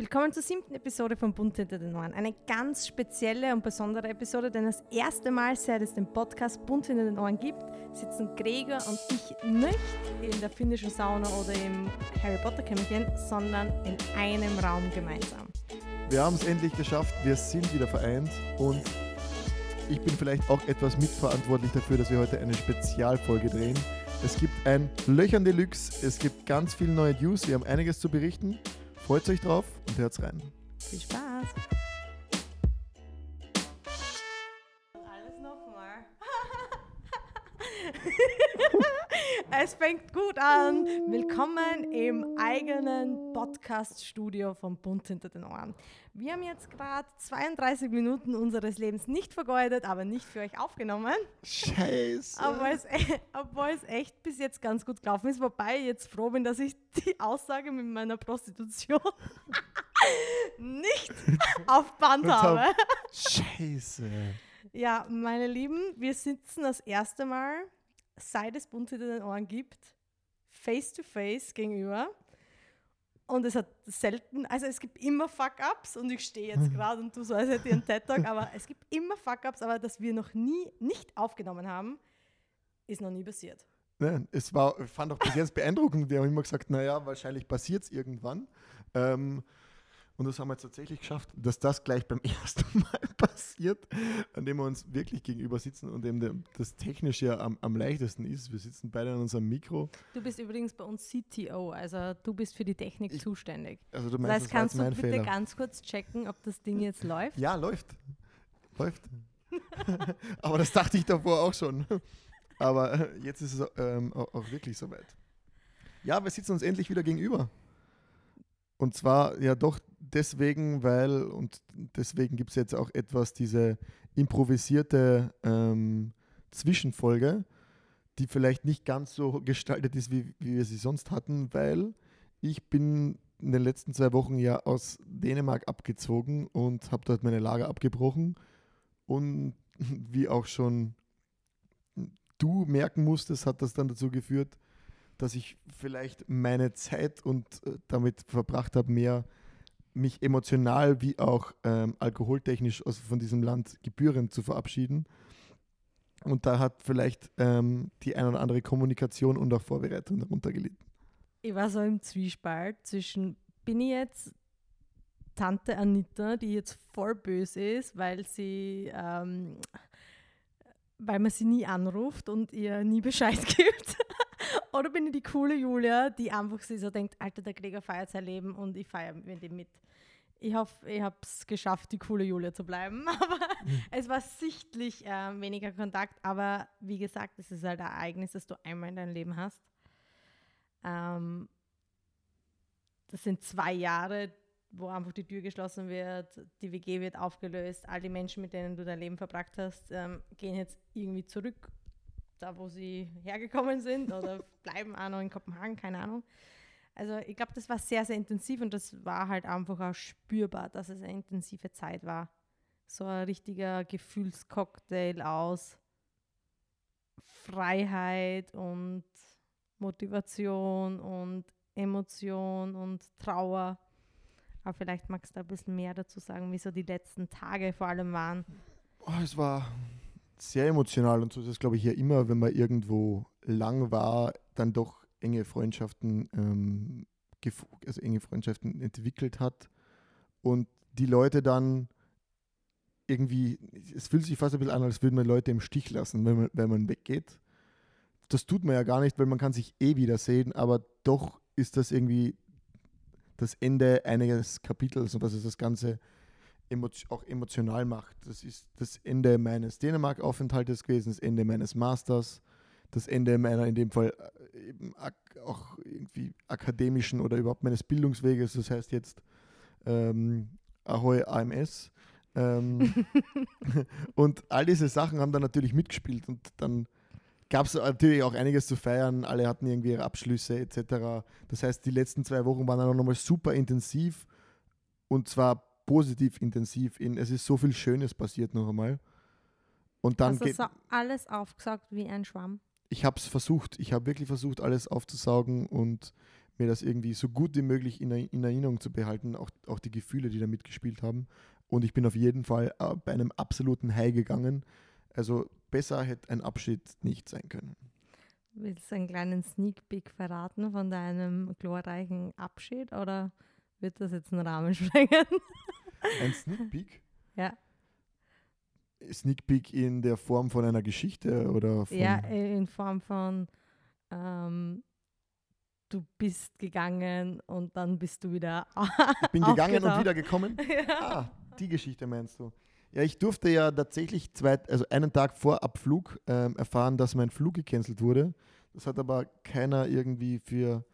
Willkommen zur siebten Episode von Bunt hinter den Ohren. Eine ganz spezielle und besondere Episode, denn das erste Mal, seit es den Podcast Bunt hinter den Ohren gibt, sitzen Gregor und ich nicht in der finnischen Sauna oder im Harry Potter Kämmerchen, sondern in einem Raum gemeinsam. Wir haben es endlich geschafft, wir sind wieder vereint und ich bin vielleicht auch etwas mitverantwortlich dafür, dass wir heute eine Spezialfolge drehen. Es gibt ein Löchern Deluxe, es gibt ganz viele neue News, wir haben einiges zu berichten. Freut euch drauf und hört's rein. Viel Spaß! Alles nochmal. es fängt gut an. Willkommen im eigenen Podcast-Studio von Bunt hinter den Ohren. Wir haben jetzt gerade 32 Minuten unseres Lebens nicht vergeudet, aber nicht für euch aufgenommen. Scheiße. Obwohl es, obwohl es echt bis jetzt ganz gut gelaufen ist. Wobei ich jetzt froh bin, dass ich die Aussage mit meiner Prostitution nicht auf Band habe. hab- Scheiße. Ja, meine Lieben, wir sitzen das erste Mal, seit es Bunt hinter den Ohren gibt, face to face gegenüber. Und es hat selten, also es gibt immer Fuck-Ups und ich stehe jetzt gerade und tu so, als hätte ich einen TED-Talk, aber es gibt immer Fuck-Ups, aber dass wir noch nie nicht aufgenommen haben, ist noch nie passiert. Nein, es war, ich fand auch bis jetzt beeindruckend. Wir haben immer gesagt, naja, wahrscheinlich passiert es irgendwann. Ähm, und das haben wir jetzt tatsächlich geschafft, dass das gleich beim ersten Mal passiert, an dem wir uns wirklich gegenüber sitzen und dem das Technische ja am, am leichtesten ist. Wir sitzen beide an unserem Mikro. Du bist übrigens bei uns CTO, also du bist für die Technik Ich- zuständig. Also du Das meinst, heißt, das kannst du bitte Fehler. ganz kurz checken, ob das Ding jetzt läuft? Ja, läuft. Läuft. Aber das dachte ich davor auch schon. Aber jetzt ist es ähm, auch wirklich soweit. Ja, wir sitzen uns endlich wieder gegenüber. Und zwar ja doch deswegen, weil, und deswegen gibt es jetzt auch etwas, diese improvisierte ähm, Zwischenfolge, die vielleicht nicht ganz so gestaltet ist, wie, wie wir sie sonst hatten, weil ich bin in den letzten zwei Wochen ja aus Dänemark abgezogen und habe dort meine Lager abgebrochen. Und wie auch schon du merken musstest, hat das dann dazu geführt, dass ich vielleicht meine Zeit und äh, damit verbracht habe, mehr mich emotional wie auch ähm, alkoholtechnisch aus, von diesem Land gebührend zu verabschieden. Und da hat vielleicht ähm, die ein oder andere Kommunikation und auch Vorbereitung darunter gelitten. ich war so im Zwiespalt zwischen, bin ich jetzt Tante Anita, die jetzt voll böse ist, weil sie, ähm, weil man sie nie anruft und ihr nie Bescheid gibt. Oder bin ich die coole Julia, die einfach sich so denkt, Alter, der Gregor feiert sein Leben und ich feiere mit ihm mit. Ich hoffe, ich habe es geschafft, die coole Julia zu bleiben. Aber es war sichtlich äh, weniger Kontakt. Aber wie gesagt, es ist halt ein Ereignis, das du einmal in deinem Leben hast. Ähm, das sind zwei Jahre, wo einfach die Tür geschlossen wird, die WG wird aufgelöst, all die Menschen, mit denen du dein Leben verbracht hast, ähm, gehen jetzt irgendwie zurück, da wo sie hergekommen sind oder bleiben auch noch in Kopenhagen, keine Ahnung. Also ich glaube, das war sehr, sehr intensiv und das war halt einfach auch spürbar, dass es eine intensive Zeit war. So ein richtiger Gefühlscocktail aus Freiheit und Motivation und Emotion und Trauer. Aber vielleicht magst du ein bisschen mehr dazu sagen, wie so die letzten Tage vor allem waren. Oh, es war sehr emotional und so ist es, glaube ich, ja immer, wenn man irgendwo lang war, dann doch enge Freundschaften, ähm, also enge Freundschaften entwickelt hat und die Leute dann irgendwie, es fühlt sich fast ein bisschen an, als würde man Leute im Stich lassen, wenn man, wenn man weggeht. Das tut man ja gar nicht, weil man kann sich eh wiedersehen, aber doch ist das irgendwie das Ende eines Kapitels und was es das Ganze auch emotional macht. Das ist das Ende meines Dänemark-Aufenthaltes gewesen, das Ende meines Masters, das Ende meiner in dem Fall äh, eben auch irgendwie akademischen oder überhaupt meines Bildungsweges. Das heißt jetzt ähm, Ahoy AMS. Ähm, und all diese Sachen haben dann natürlich mitgespielt und dann gab es natürlich auch einiges zu feiern. Alle hatten irgendwie ihre Abschlüsse etc. Das heißt, die letzten zwei Wochen waren dann auch nochmal super intensiv und zwar positiv intensiv. In, es ist so viel Schönes passiert noch einmal. Und dann Hast du geht, alles aufgesaugt wie ein Schwamm? ich habe es versucht. Ich habe wirklich versucht, alles aufzusaugen und mir das irgendwie so gut wie möglich in, in Erinnerung zu behalten, auch, auch die Gefühle, die da mitgespielt haben. Und ich bin auf jeden Fall äh, bei einem absoluten High gegangen. Also besser hätte ein Abschied nicht sein können. Willst du einen kleinen Sneak Peek verraten von deinem glorreichen Abschied oder wird das jetzt einen Rahmen sprengen? Ein Sneak Peek? Ja. Sneak Peek in der Form von einer Geschichte oder von Ja, in Form von ähm, du bist gegangen und dann bist du wieder Ich bin gegangen und wieder gekommen? ja. Ah, die Geschichte meinst du. Ja, ich durfte ja tatsächlich zwei, also einen Tag vor Abflug ähm, erfahren, dass mein Flug gecancelt wurde. Das hat aber keiner irgendwie für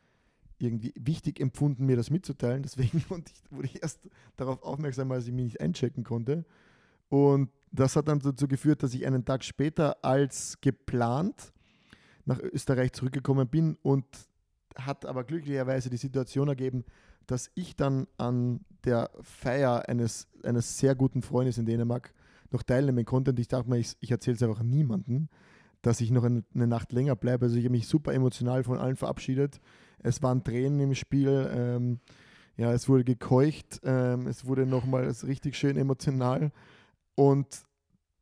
irgendwie wichtig empfunden, mir das mitzuteilen. Deswegen wurde ich erst darauf aufmerksam, als ich mich nicht einchecken konnte. Und das hat dann dazu geführt, dass ich einen Tag später als geplant nach Österreich zurückgekommen bin und hat aber glücklicherweise die Situation ergeben, dass ich dann an der Feier eines, eines sehr guten Freundes in Dänemark noch teilnehmen konnte. Und ich dachte mir, ich, ich erzähle es einfach niemandem, dass ich noch eine, eine Nacht länger bleibe. Also ich habe mich super emotional von allen verabschiedet. Es waren Tränen im Spiel. Ähm, ja, es wurde gekeucht. Ähm, es wurde nochmal richtig schön emotional. Und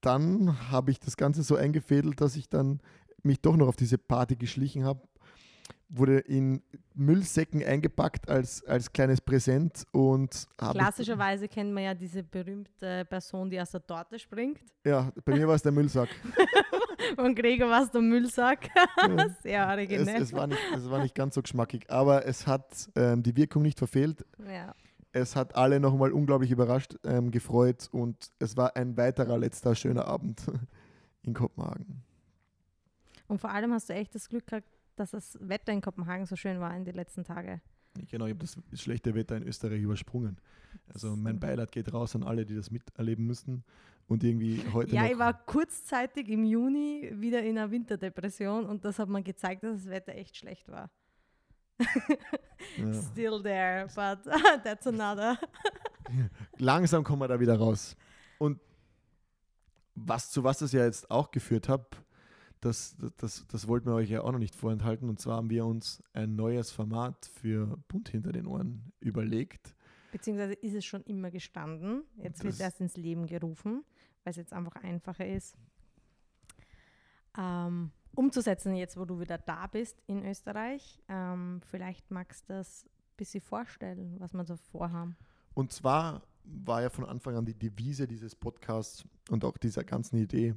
dann habe ich das Ganze so eingefädelt, dass ich dann mich doch noch auf diese Party geschlichen habe. Wurde in Müllsäcken eingepackt als, als kleines Präsent und. Klassischerweise kennt man ja diese berühmte Person, die aus der Torte springt. Ja, bei mir war es der Müllsack. Und Gregor war es der Müllsack. Ja. Sehr es, originell. es, war nicht, es war nicht ganz so geschmackig, aber es hat ähm, die Wirkung nicht verfehlt. ja. Es hat alle nochmal unglaublich überrascht, ähm, gefreut und es war ein weiterer letzter schöner Abend in Kopenhagen. Und vor allem hast du echt das Glück gehabt, dass das Wetter in Kopenhagen so schön war in den letzten Tagen. Genau, ich habe das schlechte Wetter in Österreich übersprungen. Also mein Beileid geht raus an alle, die das miterleben müssen. Und irgendwie heute Ja, ich war kurzzeitig im Juni wieder in einer Winterdepression und das hat mir gezeigt, dass das Wetter echt schlecht war. ja. Still there, but that's another. langsam kommen wir da wieder raus. Und was, zu was das ja jetzt auch geführt hat, das, das, das, wollten wir euch ja auch noch nicht vorenthalten. Und zwar haben wir uns ein neues Format für Bunt hinter den Ohren überlegt. Beziehungsweise ist es schon immer gestanden. Jetzt wird es Das- erst ins Leben gerufen, weil es jetzt einfach einfacher ist. Ähm, umzusetzen, jetzt wo du wieder da bist in Österreich. Ähm, vielleicht magst du das ein bisschen vorstellen, was wir so vorhaben. Und zwar war ja von Anfang an die Devise dieses Podcasts und auch dieser ganzen Idee,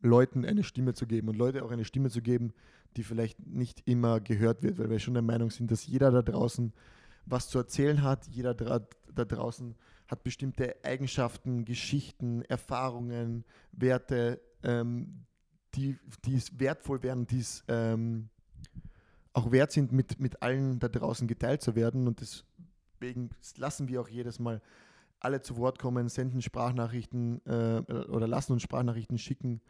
Leuten eine Stimme zu geben und Leute auch eine Stimme zu geben, die vielleicht nicht immer gehört wird, weil wir schon der Meinung sind, dass jeder da draußen was zu erzählen hat, jeder dra da draußen hat bestimmte Eigenschaften, Geschichten, Erfahrungen, Werte, ähm, die, die wertvoll wären, die es ähm, auch wert sind, mit, mit allen da draußen geteilt zu werden. Und deswegen lassen wir auch jedes Mal alle zu Wort kommen, senden Sprachnachrichten äh, oder lassen uns Sprachnachrichten schicken,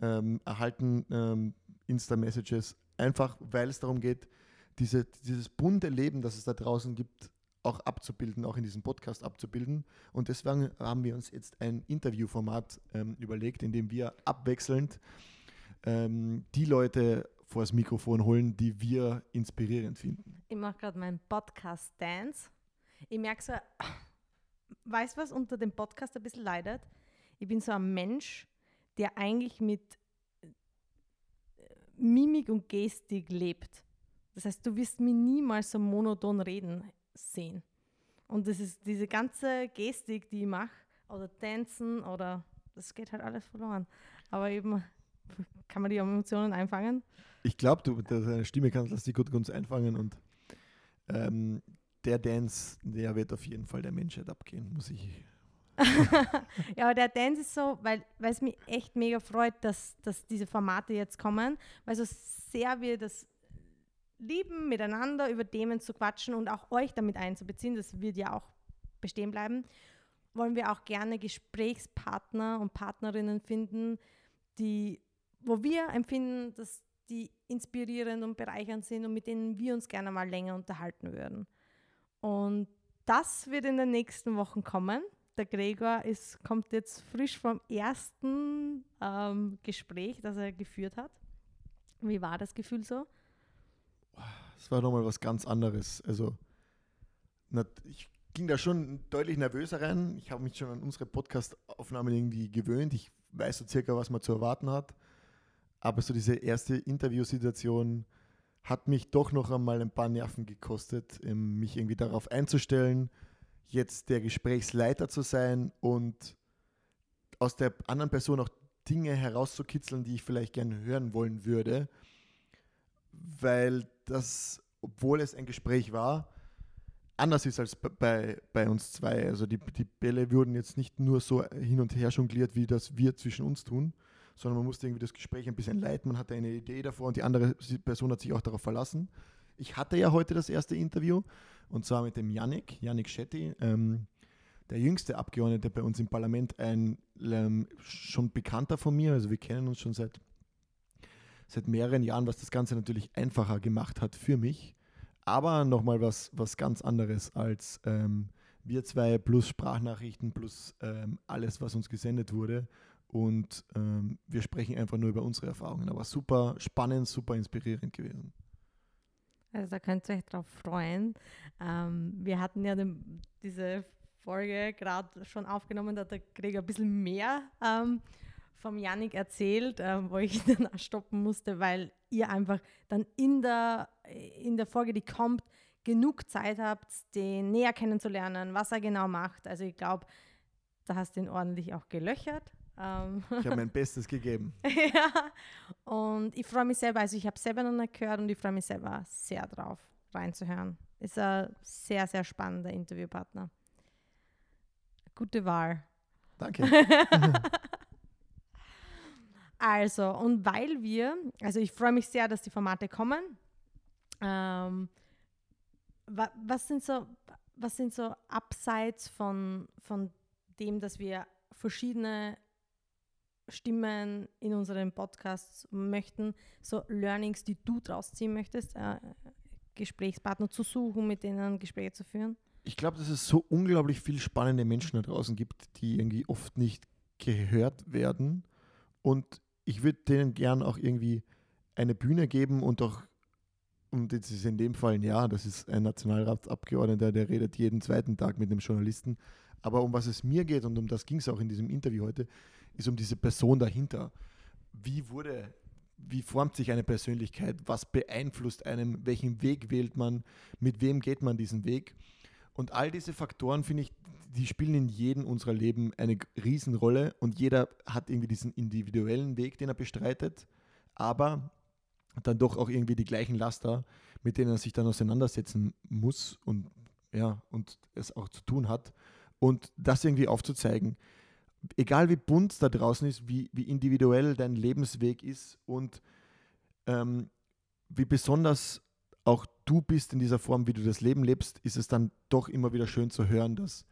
ähm, erhalten ähm, Insta-Messages, einfach weil es darum geht, diese, dieses bunte Leben, das es da draußen gibt, auch abzubilden, auch in diesem Podcast abzubilden. Und deswegen haben wir uns jetzt ein Interviewformat ähm, überlegt, in dem wir abwechselnd ähm, die Leute vor das Mikrofon holen, die wir inspirierend finden. Ich mache gerade meinen Podcast Dance. Ich merke so, weißt du, was unter dem Podcast ein bisschen leidet? Ich bin so ein Mensch, der eigentlich mit äh, Mimik und Gestik lebt. Das heißt, du wirst mich niemals so monoton reden sehen. Und das ist diese ganze Gestik, die ich mache, oder Tanzen, oder das geht halt alles verloren. Aber eben kann man die Emotionen einfangen. Ich glaube, du mit deiner Stimme kannst lass dich gut ganz einfangen und ähm, der Dance, der wird auf jeden Fall der Menschheit abgehen, muss ich. Ja, aber der Dance ist so, weil es mich echt mega freut, dass, dass diese Formate jetzt kommen, weil so sehr wir das lieben, miteinander über Themen zu quatschen und auch euch damit einzubeziehen, das wird ja auch bestehen bleiben, wollen wir auch gerne Gesprächspartner und Partnerinnen finden, die, wo wir empfinden, dass die inspirierend und bereichernd sind und mit denen wir uns gerne mal länger unterhalten würden. Und das wird in den nächsten Wochen kommen. Der Gregor ist, kommt jetzt frisch vom ersten ähm, Gespräch, das er geführt hat. Wie war das Gefühl so? es war nochmal was ganz anderes. Also, ich ging da schon deutlich nervöser rein. Ich habe mich schon an unsere Podcast-Aufnahmen irgendwie gewöhnt. Ich weiß so circa, was man zu erwarten hat. Aber so diese erste Interviewsituation hat mich doch noch einmal ein paar Nerven gekostet, ähm, mich irgendwie darauf einzustellen, jetzt der Gesprächsleiter zu sein und aus der anderen Person auch Dinge herauszukitzeln, die ich vielleicht gerne hören wollen würde. Weil das, obwohl es ein Gespräch war, anders ist als bei, bei uns zwei. Also die, die Bälle wurden jetzt nicht nur so hin und her jongliert, wie das wir zwischen uns tun, sondern man musste irgendwie das Gespräch ein bisschen leiten. Man hatte eine Idee davor und die andere Person hat sich auch darauf verlassen. Ich hatte ja heute das erste Interview und zwar mit dem Yannick, Yannick Shetty, ähm, der jüngste Abgeordnete bei uns im Parlament, ein ähm, schon bekannter von mir. Also wir kennen uns schon seit, seit mehreren Jahren, was das Ganze natürlich einfacher gemacht hat für mich aber nochmal was, was ganz anderes als ähm, wir zwei plus Sprachnachrichten plus ähm, alles, was uns gesendet wurde. Und ähm, wir sprechen einfach nur über unsere Erfahrungen. Aber super spannend, super inspirierend gewesen. Also da könnt ihr euch drauf freuen. Ähm, wir hatten ja den, diese Folge gerade schon aufgenommen, da hat der Gregor ein bisschen mehr ähm, vom Yannick erzählt, äh, wo ich dann stoppen musste, weil ihr einfach dann in der, in der Folge, die kommt, genug Zeit habt, den näher kennenzulernen, was er genau macht. Also ich glaube, da hast du ihn ordentlich auch gelöchert. Ähm ich habe mein Bestes gegeben. ja, und ich freue mich selber, also ich habe selber noch nicht gehört und ich freue mich selber sehr drauf, reinzuhören. Ist ein sehr, sehr spannender Interviewpartner. Gute Wahl. Danke. Also, und weil wir, also ich freue mich sehr, dass die Formate kommen. Ähm, wa, was sind so, was sind so abseits von, von dem, dass wir verschiedene Stimmen in unseren Podcasts möchten, so Learnings, die du draus ziehen möchtest, äh, Gesprächspartner zu suchen, mit denen Gespräche zu führen? Ich glaube, dass es so unglaublich viele spannende Menschen da draußen gibt, die irgendwie oft nicht gehört werden. Und ich würde denen gern auch irgendwie eine Bühne geben und auch, und das ist in dem Fall, ja, das ist ein Nationalratsabgeordneter, der redet jeden zweiten Tag mit einem Journalisten. Aber um was es mir geht, und um das ging es auch in diesem Interview heute, ist um diese Person dahinter. Wie wurde, wie formt sich eine Persönlichkeit? Was beeinflusst einem? Welchen Weg wählt man? Mit wem geht man diesen Weg? Und all diese Faktoren, finde ich, die spielen in jedem unserer Leben eine Riesenrolle und jeder hat irgendwie diesen individuellen Weg, den er bestreitet, aber dann doch auch irgendwie die gleichen Laster, mit denen er sich dann auseinandersetzen muss und ja, und es auch zu tun hat. Und das irgendwie aufzuzeigen, egal wie bunt da draußen ist, wie, wie individuell dein Lebensweg ist und ähm, wie besonders auch du bist in dieser Form, wie du das Leben lebst, ist es dann doch immer wieder schön zu hören, dass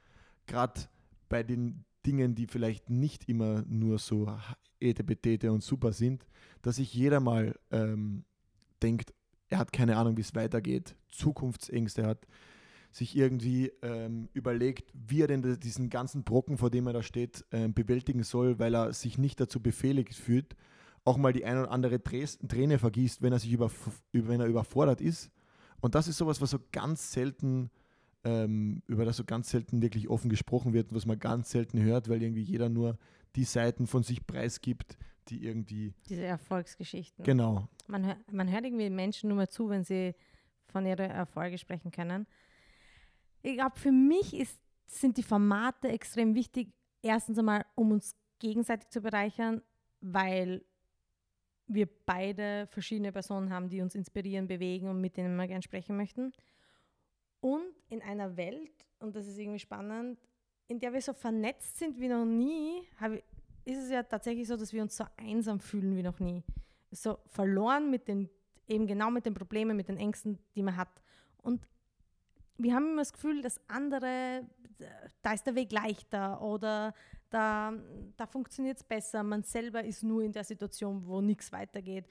gerade bei den Dingen, die vielleicht nicht immer nur so etepetete und super sind, dass sich jeder mal ähm, denkt, er hat keine Ahnung, wie es weitergeht, Zukunftsängste hat, sich irgendwie ähm, überlegt, wie er denn diesen ganzen Brocken, vor dem er da steht, ähm, bewältigen soll, weil er sich nicht dazu befehligt fühlt, auch mal die ein oder andere Träne vergießt, wenn er sich über, wenn er überfordert ist. Und das ist sowas, was so ganz selten, ähm, über das so ganz selten wirklich offen gesprochen wird, was man ganz selten hört, weil irgendwie jeder nur die Seiten von sich preisgibt, die irgendwie. Diese Erfolgsgeschichten. Genau. Man, hör, man hört irgendwie Menschen nur mal zu, wenn sie von ihren Erfolgen sprechen können. Ich glaube, für mich ist, sind die Formate extrem wichtig. Erstens einmal, um uns gegenseitig zu bereichern, weil wir beide verschiedene Personen haben, die uns inspirieren, bewegen und mit denen wir gerne sprechen möchten. Und in einer Welt, und das ist irgendwie spannend, in der wir so vernetzt sind wie noch nie, ist es ja tatsächlich so, dass wir uns so einsam fühlen wie noch nie. So verloren mit den, eben genau mit den Problemen, mit den Ängsten, die man hat. Und wir haben immer das Gefühl, dass andere, da ist der Weg leichter oder da, da funktioniert es besser. Man selber ist nur in der Situation, wo nichts weitergeht.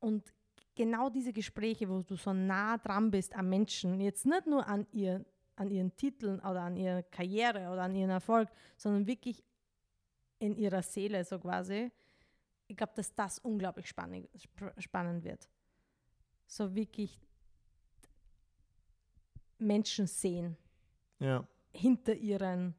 Und genau diese Gespräche, wo du so nah dran bist am Menschen, jetzt nicht nur an, ihr, an ihren Titeln oder an ihrer Karriere oder an ihren Erfolg, sondern wirklich in ihrer Seele so quasi. Ich glaube, dass das unglaublich spannend, spannend wird. So wirklich Menschen sehen. Ja. Hinter ihren,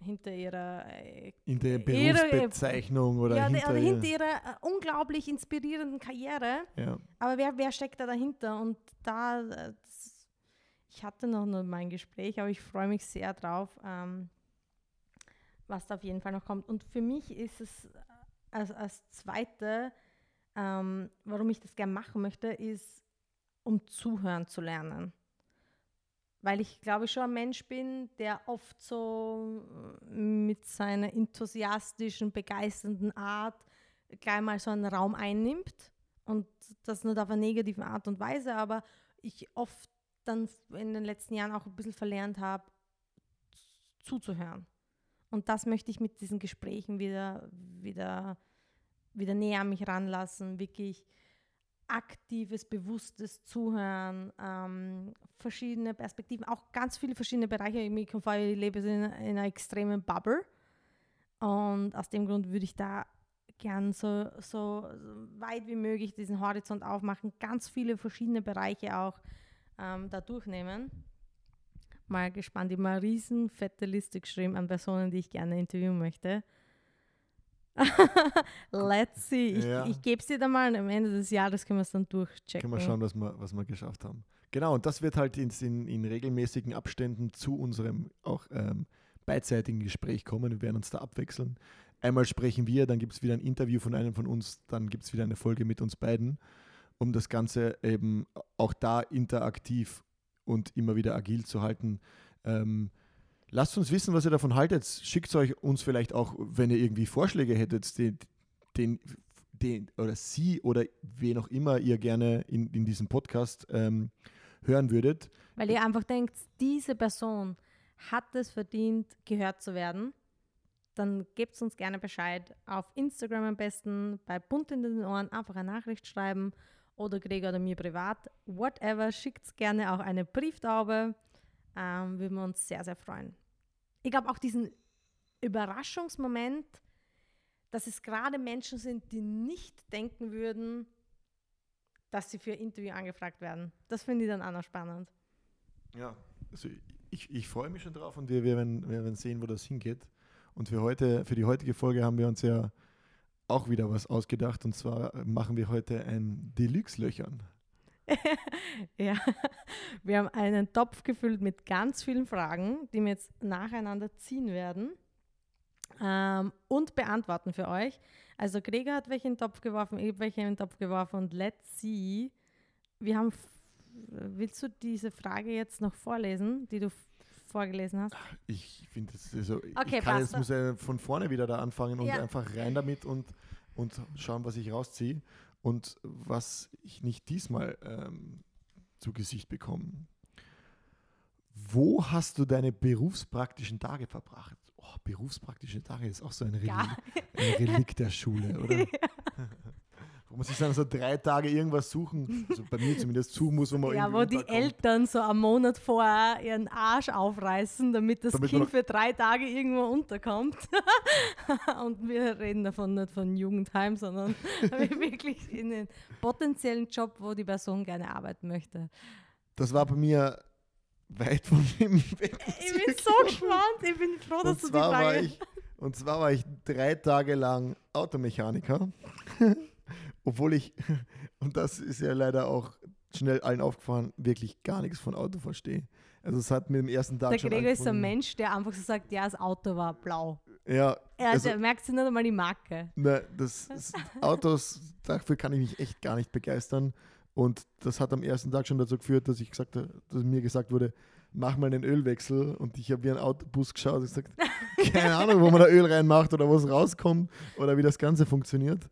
hinter ihrer äh, In der Ihre- Berufsbezeichnung oder ja, hinter, oder hinter ihrer äh, unglaublich inspirierenden Karriere. ja. Aber wer, wer steckt da dahinter? Und da, das, ich hatte noch nicht mein Gespräch, aber ich freue mich sehr drauf, ähm, was da auf jeden Fall noch kommt. Und für mich ist es äh, als, als zweite, ähm, warum ich das gerne machen möchte, ist, um zuhören zu lernen. Weil ich glaube ich schon ein Mensch bin, der oft so äh, mit seiner enthusiastischen, begeisternden Art gleich mal so einen Raum einnimmt und das nicht auf eine negative Art und Weise, aber ich oft dann in den letzten Jahren auch ein bisschen verlernt habe, zuzuhören. Und das möchte ich mit diesen Gesprächen wieder, wieder, wieder näher an mich ranlassen, wirklich aktives, bewusstes Zuhören, ähm, verschiedene Perspektiven, auch ganz viele verschiedene Bereiche. Ich komme vor, ich lebe in, in einer extremen Bubble und aus dem Grund würde ich da gern so, so weit wie möglich diesen Horizont aufmachen, ganz viele verschiedene Bereiche auch ähm, da durchnehmen. Mal gespannt, ich habe eine riesen fette Liste geschrieben an Personen, die ich gerne interviewen möchte. Let's see. Ich, Ja. ich gebe es dir dann mal und am Ende des Jahres können wir es dann durchchecken. Können wir schauen, was wir, was wir geschafft haben. Genau, und das wird halt in, in, in regelmäßigen Abständen zu unserem auch ähm, beidseitigen Gespräch kommen. Wir werden uns da abwechseln. Einmal sprechen wir, dann gibt es wieder ein Interview von einem von uns, dann gibt es wieder eine Folge mit uns beiden, um das Ganze eben auch da interaktiv und immer wieder agil zu halten. Ähm, lasst uns wissen, was ihr davon haltet. Schickt euch uns vielleicht auch, wenn ihr irgendwie Vorschläge hättet, den, den, den oder sie oder wen auch immer ihr gerne in, in diesem Podcast ähm, hören würdet. Weil ihr einfach denkt, diese Person hat es verdient, gehört zu werden, dann gebt uns gerne Bescheid. Auf Instagram am besten, bei Bunt in den Ohren einfach eine Nachricht schreiben oder Gregor oder mir privat. Whatever, schickt gerne auch eine Brieftaube. Ähm, würden wir uns sehr, sehr freuen. Ich glaube auch diesen Überraschungsmoment, dass es gerade Menschen sind, die nicht denken würden, dass sie für Interview angefragt werden. Das finde ich dann auch noch spannend. Ja, also ich, ich freue mich schon drauf und wir, werden, wir werden sehen, wo das hingeht. Und für heute, für die heutige Folge haben wir uns ja auch wieder was ausgedacht und zwar machen wir heute ein Deluxe-Löchern. ja, wir haben einen Topf gefüllt mit ganz vielen Fragen, die wir jetzt nacheinander ziehen werden ähm, und beantworten für euch. Also Gregor hat welche in den Topf geworfen, ich habe welche in den Topf geworfen und let's see. Wir haben, willst du diese Frage jetzt noch vorlesen, die du vorgelesen hast? Ich finde es also, Okay, ich kann jetzt muss ja von vorne wieder da anfangen und Ja. einfach rein damit und, und schauen, was ich rausziehe und was ich nicht diesmal ähm, zu Gesicht bekomme. Wo hast du deine berufspraktischen Tage verbracht? Oh, berufspraktische Tage ist auch so ein Relikt, Ja. ein Relikt der Schule, oder? wo man sich dann so drei Tage irgendwas suchen, also bei mir zumindest suchen muss, wo man Ja, wo die. Eltern so am Monat vorher ihren Arsch aufreißen, damit das Damit Kind für drei Tage irgendwo unterkommt. Und wir reden davon nicht von Jugendheim, sondern wirklich in den potenziellen Job, wo die Person gerne arbeiten möchte. Das war bei mir weit von dem weg. Ich bin so gespannt. Ich bin froh, dass Und du die war Frage... ich, und zwar war ich drei Tage lang Automechaniker, obwohl ich, und das ist ja leider auch schnell allen aufgefallen, wirklich gar nichts von Auto verstehe. Also es hat mir im ersten Tag der schon Gregor ist so ein Mensch, der einfach so sagt, ja, das Auto war blau. Ja, Er also, der merkt sich nicht einmal die Marke. ne, das, das Autos, dafür kann ich mich echt gar nicht begeistern. Und das hat am ersten Tag schon dazu geführt, dass ich gesagt habe, dass mir gesagt wurde, mach mal einen Ölwechsel. Und ich habe wie ein Autobus geschaut und gesagt, keine Ahnung, wo man da Öl reinmacht oder wo es rauskommt oder wie das Ganze funktioniert.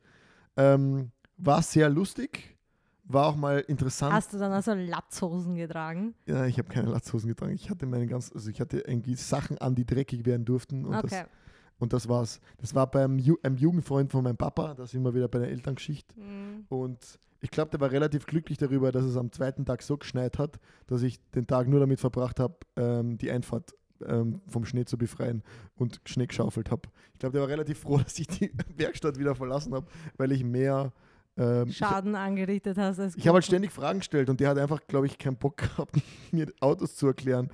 Ähm, war sehr lustig, war auch mal interessant. Hast du dann also Latzhosen getragen? ja, ich habe keine Latzhosen getragen. Ich hatte meine ganz, also ich hatte irgendwie Sachen an, die dreckig werden durften. Und das Okay. und das war's. Das war beim Ju einem Jugendfreund von meinem Papa, da sind wir wieder bei der Elterngeschichte. Mhm. Und ich glaube, der war relativ glücklich darüber, dass es am zweiten Tag so geschneit hat, dass ich den Tag nur damit verbracht habe, ähm, die Einfahrt ähm, vom Schnee zu befreien und Schnee geschaufelt habe. Ich glaube, der war relativ froh, dass ich die Werkstatt wieder verlassen habe, weil ich mehr ähm, ich, Schaden angerichtet hast. ich habe halt ständig Fragen gestellt und der hat einfach, glaube ich, keinen Bock gehabt, mir Autos zu erklären,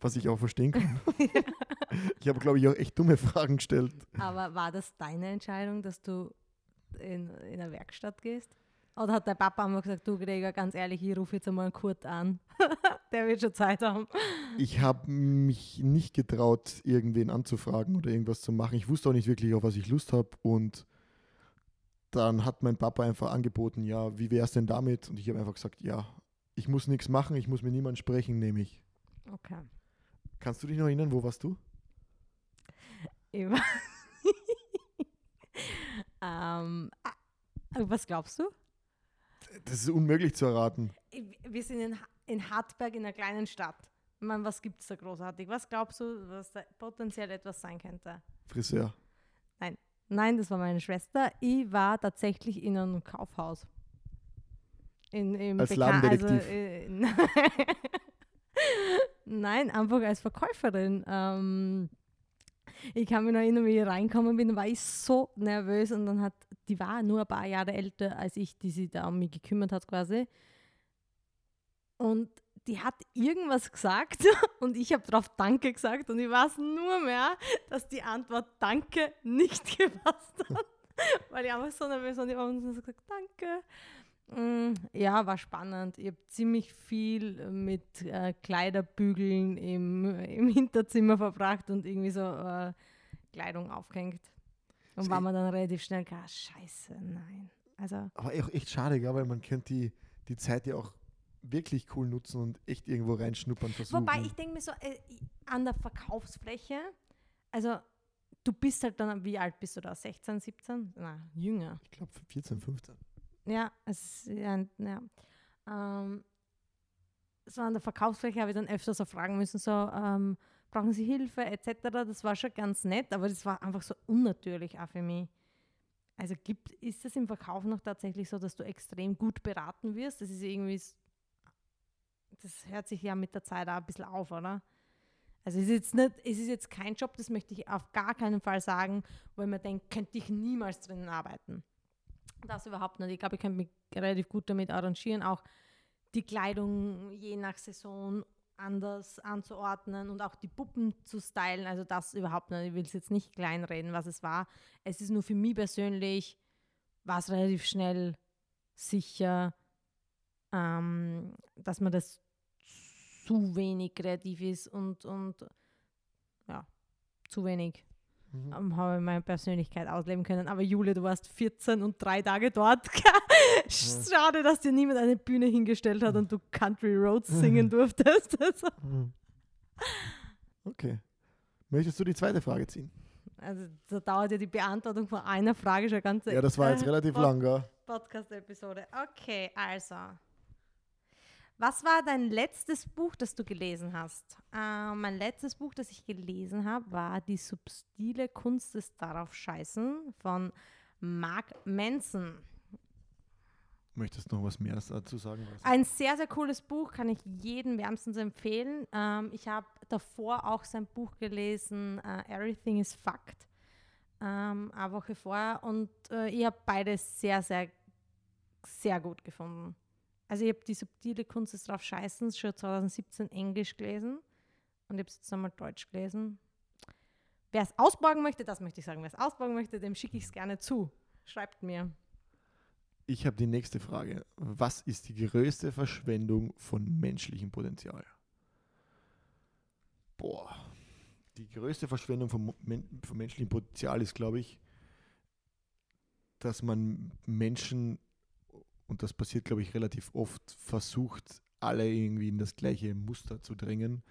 was ich auch verstehen kann. ich habe, glaube ich, auch echt dumme Fragen gestellt. Aber war das deine Entscheidung, dass du in, in eine Werkstatt gehst? Oder hat dein Papa einfach gesagt, du Gregor, ganz ehrlich, ich rufe jetzt einmal einen Kurt an. Der wird schon Zeit haben. Ich habe mich nicht getraut, irgendwen anzufragen oder irgendwas zu machen. Ich wusste auch nicht wirklich, auf was ich Lust habe. Und dann hat mein Papa einfach angeboten, ja, wie wäre es denn damit? Und ich habe einfach gesagt, ja, ich muss nichts machen, ich muss mit niemandem sprechen, nehme ich. Okay. Kannst du dich noch erinnern, wo warst du? Ich war- ähm, ah, was glaubst du? Das ist unmöglich zu erraten. Wir sind in, in Hartberg in einer kleinen Stadt. Ich meine, was gibt es da großartig? Was glaubst du, was da potenziell etwas sein könnte? Friseur. Nein, das war meine Schwester. Ich war tatsächlich in einem Kaufhaus. In, im Als Bekan- Ladendetektiv. Also, äh, Nein, einfach als Verkäuferin. Ähm, ich kann mich noch erinnern, wie ich reingekommen bin, war ich so nervös und dann hat, die war nur ein paar Jahre älter als ich, die sich da um mich gekümmert hat quasi. Und die hat irgendwas gesagt und ich habe darauf Danke gesagt und ich weiß nur mehr, dass die Antwort Danke nicht gepasst hat, weil ich einfach so nervös war und ich habe so gesagt Danke. Mm, Ja, war spannend. Ich habe ziemlich viel mit äh, Kleiderbügeln im, im Hinterzimmer verbracht und irgendwie so äh, Kleidung aufgehängt. Und So war mir dann relativ schnell klar, scheiße, nein. Also, Aber auch echt schade, gell, weil man könnte die, die Zeit ja auch wirklich cool nutzen und echt irgendwo reinschnuppern versuchen. Wobei ich denke mir so, äh, an der Verkaufsfläche, also du bist halt dann, wie alt bist du da? 16, 17? Na, jünger. ich glaube 14, 15. Ja, es ist ja, ja. Ähm, so an der Verkaufsfläche habe ich dann öfter so fragen müssen, so, ähm, brauchen Sie Hilfe etc. Das war schon ganz nett, aber das war einfach so unnatürlich auch für mich. Also gibt, ist es im Verkauf noch tatsächlich so, dass du extrem gut beraten wirst? Das ist irgendwie, das hört sich ja mit der Zeit auch ein bisschen auf, oder? Also es ist jetzt nicht, es ist jetzt kein Job, das möchte ich auf gar keinen Fall sagen, wo ich mir denke, könnte ich niemals drinnen arbeiten. Das überhaupt nicht. Ich glaube, ich könnte mich relativ gut damit arrangieren, auch die Kleidung je nach Saison anders anzuordnen und auch die Puppen zu stylen. Also das überhaupt nicht. Ich will es jetzt nicht kleinreden, was es war. Es ist nur für mich persönlich, war es relativ schnell sicher, ähm, dass man das zu wenig kreativ ist und, und ja, zu wenig Mhm. ähm, habe ich meine Persönlichkeit ausleben können. Aber Jule, du warst 14 und drei Tage dort. Schade, dass dir niemand eine Bühne hingestellt hat und du Country Roads singen durftest. Also, Mhm. Okay. Möchtest du die zweite Frage ziehen? also da dauert ja die Beantwortung von einer Frage schon ganz Ja, das war jetzt äh, relativ Pod- lang, gell? Podcast-Episode. Okay, also. Was war dein letztes Buch, das du gelesen hast? Äh, mein letztes Buch, das ich gelesen habe, war Die subtile Kunst des Darauf Scheißen von Mark Manson. Möchtest du noch was mehr dazu sagen? Was? Ein sehr, sehr cooles Buch, kann ich jedem wärmstens empfehlen. Ähm, ich habe davor auch sein Buch gelesen, äh, Everything is Fact, ähm, eine Woche vorher. Und äh, ich habe beides sehr, sehr, sehr gut gefunden. Also ich habe die subtile Kunst des drauf Scheißens schon 2017 Englisch gelesen und ich habe es jetzt nochmal Deutsch gelesen. Wer es ausborgen möchte, das möchte ich sagen, wer es ausborgen möchte, dem schicke ich es gerne zu. Schreibt mir. Ich habe die nächste Frage. Was ist die größte Verschwendung von menschlichem Potenzial? Boah. Die größte Verschwendung von, von menschlichem Potenzial ist, glaube ich, dass man Menschen, und das passiert, glaube ich, relativ oft, versucht, alle irgendwie in das gleiche Muster zu drängen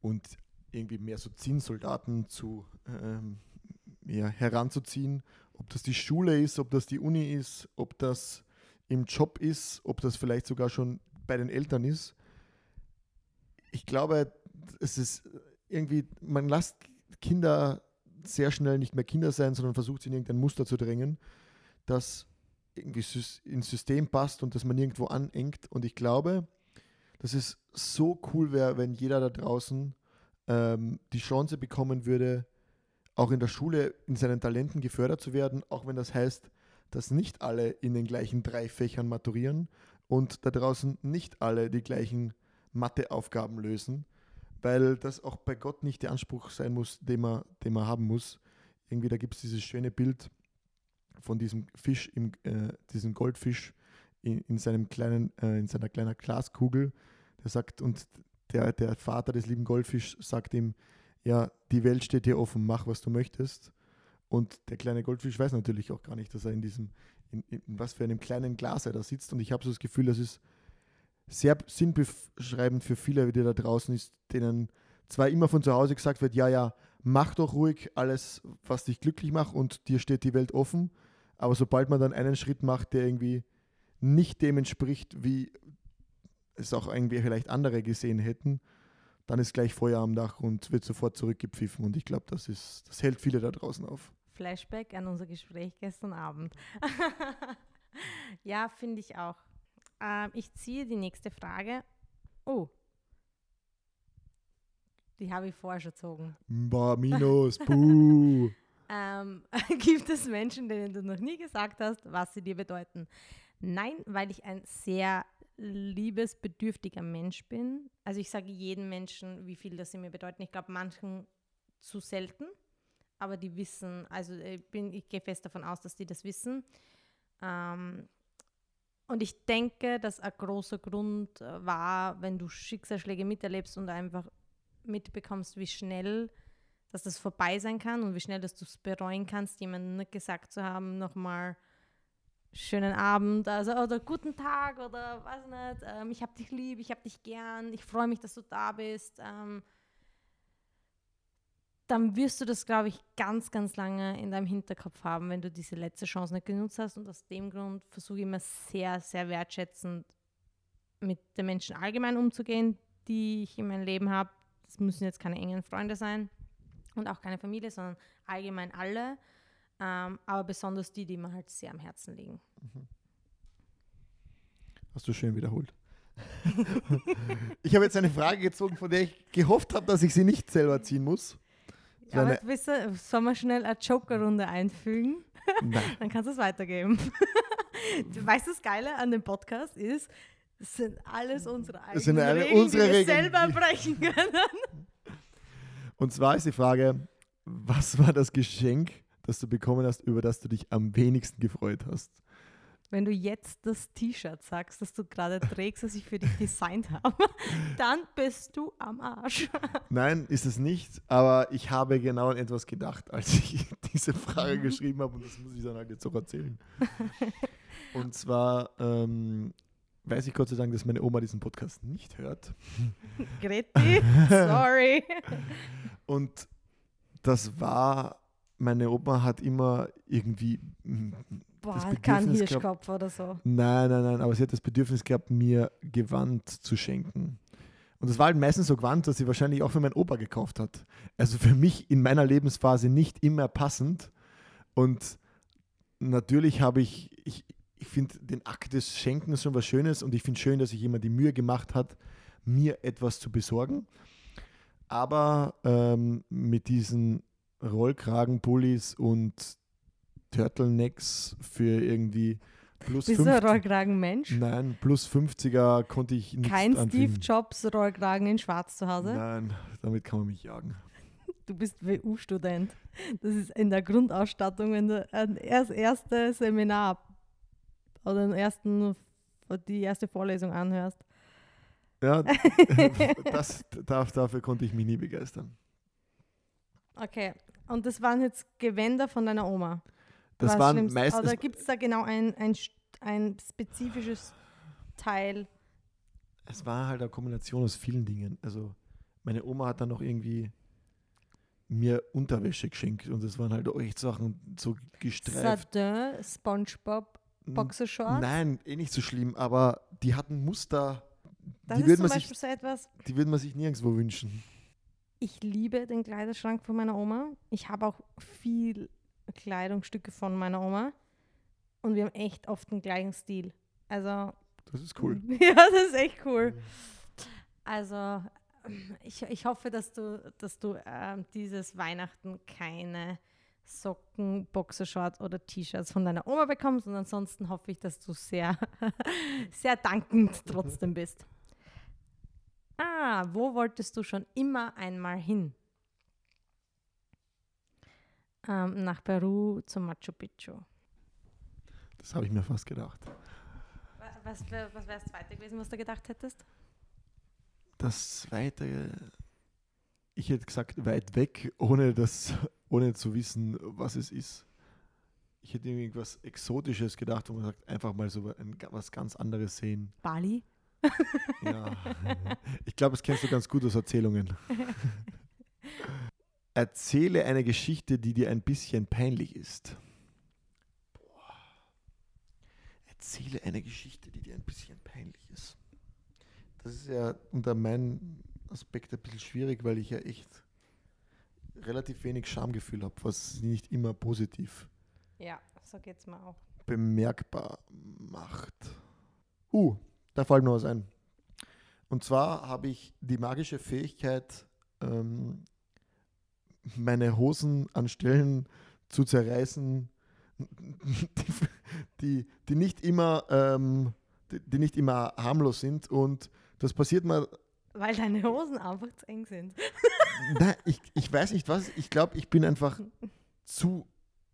und irgendwie mehr so Zinnsoldaten zu ähm, ja, heranzuziehen. Ob das die Schule ist, ob das die Uni ist, ob das im Job ist, ob das vielleicht sogar schon bei den Eltern ist. Ich glaube, es ist irgendwie, man lässt Kinder sehr schnell nicht mehr Kinder sein, sondern versucht sie in irgendein Muster zu drängen, das irgendwie ins System passt und das man nirgendwo anengt. Und ich glaube, dass es so cool wäre, wenn jeder da draußen ähm, die Chance bekommen würde, auch in der Schule in seinen Talenten gefördert zu werden, auch wenn das heißt, dass nicht alle in den gleichen drei Fächern maturieren und da draußen nicht alle die gleichen Matheaufgaben lösen, weil das auch bei Gott nicht der Anspruch sein muss, den man, den man haben muss. Irgendwie, da gibt es dieses schöne Bild von diesem Fisch, im, äh, diesem Goldfisch in, in, seinem kleinen, äh, in seiner kleinen Glaskugel. Der sagt, und der, der Vater des lieben Goldfisch sagt ihm, ja, die Welt steht dir offen, mach, was du möchtest. Und der kleine Goldfisch weiß natürlich auch gar nicht, dass er in diesem, in, in was für einem kleinen Glas er da sitzt. Und ich habe so das Gefühl, das ist sehr sinnbeschreibend für viele, die da draußen ist, denen zwar immer von zu Hause gesagt wird, ja, ja, mach doch ruhig alles, was dich glücklich macht und dir steht die Welt offen. Aber sobald man dann einen Schritt macht, der irgendwie nicht dem entspricht, wie es auch irgendwie vielleicht andere gesehen hätten, dann ist gleich Feuer am Dach und wird sofort zurückgepfiffen. Und ich glaube, das ist, das hält viele da draußen auf. Flashback an unser Gespräch gestern Abend. ja, finde ich auch. Ähm, ich ziehe die nächste Frage. Oh. Die habe ich vorher schon gezogen. Bah, minus, puh. ähm, gibt es Menschen, denen du noch nie gesagt hast, was sie dir bedeuten? Nein, weil ich ein sehr liebesbedürftiger Mensch bin. Also ich sage jedem Menschen, wie viel das sie mir bedeuten. Ich glaube, manchen zu selten, aber die wissen, also ich, bin, ich gehe fest davon aus, dass die das wissen. Ähm, und ich denke, dass ein großer Grund äh, war, wenn du Schicksalsschläge miterlebst und einfach mitbekommst, wie schnell dass das vorbei sein kann und wie schnell dass du es bereuen kannst, jemandem gesagt zu haben, nochmal schönen Abend, also oder guten Tag oder weiß nicht, ähm, ich habe dich lieb, ich habe dich gern, ich freue mich, dass du da bist. Ähm, dann wirst du das, glaube ich, ganz, ganz lange in deinem Hinterkopf haben, wenn du diese letzte Chance nicht genutzt hast. Und aus dem Grund versuche ich immer sehr, sehr wertschätzend mit den Menschen allgemein umzugehen, die ich in meinem Leben habe. Das müssen jetzt keine engen Freunde sein und auch keine Familie, sondern allgemein alle. Ähm, aber besonders die, die mir halt sehr am Herzen liegen. Mhm. Hast du schön wiederholt. ich habe jetzt eine Frage gezogen, von der ich gehofft habe, dass ich sie nicht selber ziehen muss. Ja, aber du, sollen wir schnell eine Joker-Runde einfügen? Dann kannst du es weitergeben. weißt du, das Geile an dem Podcast ist, das sind alles unsere eigenen sind alle Regeln, unsere die wir Regeln. selber brechen können. Und zwar ist die Frage, was war das Geschenk, das du bekommen hast, über das du dich am wenigsten gefreut hast? Wenn du jetzt das T-Shirt sagst, das du gerade trägst, das ich für dich designt habe, dann bist du am Arsch. Nein, ist es nicht, aber ich habe genau an etwas gedacht, als ich diese Frage geschrieben habe und das muss ich dann halt jetzt auch erzählen. Und zwar ähm, weiß ich Gott sei Dank, dass meine Oma diesen Podcast nicht hört. Greti, sorry. Und das war, meine Oma hat immer irgendwie Boah, kein Hirschkopf oder so. Nein, nein, nein, aber sie hat das Bedürfnis gehabt, mir Gewand zu schenken. Und das war halt meistens so Gewand, dass sie wahrscheinlich auch für meinen Opa gekauft hat. Also für mich in meiner Lebensphase nicht immer passend. Und natürlich habe ich, ich, ich finde den Akt des Schenkens schon was Schönes und ich finde schön, dass sich jemand die Mühe gemacht hat, mir etwas zu besorgen. Aber ähm, mit diesen Rollkragenpullis und Turtlenecks für irgendwie plus Bist 50. du ein Rollkragenmensch? Nein, plus 50er konnte ich nicht Kein anfinden. Steve Jobs Rollkragen in schwarz zu Hause? Nein, damit kann man mich jagen. Du bist WU-Student. Das ist in der Grundausstattung, wenn du das erste Seminar oder den ersten, die erste Vorlesung anhörst. Ja, das, dafür konnte ich mich nie begeistern. Okay, und das waren jetzt Gewänder von deiner Oma? Das Was waren meistens. Oder gibt es da genau ein, ein, ein spezifisches Teil? Es war halt eine Kombination aus vielen Dingen. Also meine Oma hat dann noch irgendwie mir Unterwäsche geschenkt und das waren halt auch echt Sachen so gestreift. Satin, Spongebob, Boxershorts? Nein, eh nicht so schlimm, aber die hatten Muster. Das die ist zum Beispiel sich, so etwas. Die würde man sich nirgendwo wünschen. Ich liebe den Kleiderschrank von meiner Oma. Ich habe auch viel Kleidungsstücke von meiner Oma und wir haben echt oft den gleichen Stil. Also. Das ist cool. ja, das ist echt cool. Also, ich, ich hoffe, dass du, dass du äh, dieses Weihnachten keine Socken, Boxershorts oder T-Shirts von deiner Oma bekommst. Und ansonsten hoffe ich, dass du sehr, sehr dankend trotzdem bist. Ah, wo wolltest du schon immer einmal hin? Ähm, nach Peru zum Machu Picchu. Das habe ich mir fast gedacht. Was, wär, was wäre das zweite gewesen, was du gedacht hättest? Das zweite, ich hätte gesagt, weit weg, ohne, das, ohne zu wissen, was es ist. Ich hätte irgendwas Exotisches gedacht, wo man sagt, einfach mal so ein, was ganz anderes sehen. Bali? Ja, ich glaube, das kennst du ganz gut aus Erzählungen. Erzähle eine Geschichte, die dir ein bisschen peinlich ist. Boah. Erzähle eine Geschichte, die dir ein bisschen peinlich ist. Das ist ja unter meinem Aspekt ein bisschen schwierig, weil ich ja echt relativ wenig Schamgefühl habe, was nicht immer positiv Ja, so geht's mir auch. bemerkbar macht. Uh, da fällt mir was ein. Und zwar habe ich die magische Fähigkeit, ähm, meine Hosen an Stellen zu zerreißen, die, die, die nicht immer, ähm, die, die nicht immer harmlos sind. Und das passiert mir Weil deine Hosen einfach zu eng sind. Nein, ich, ich weiß nicht was. Ich glaube, ich bin einfach zu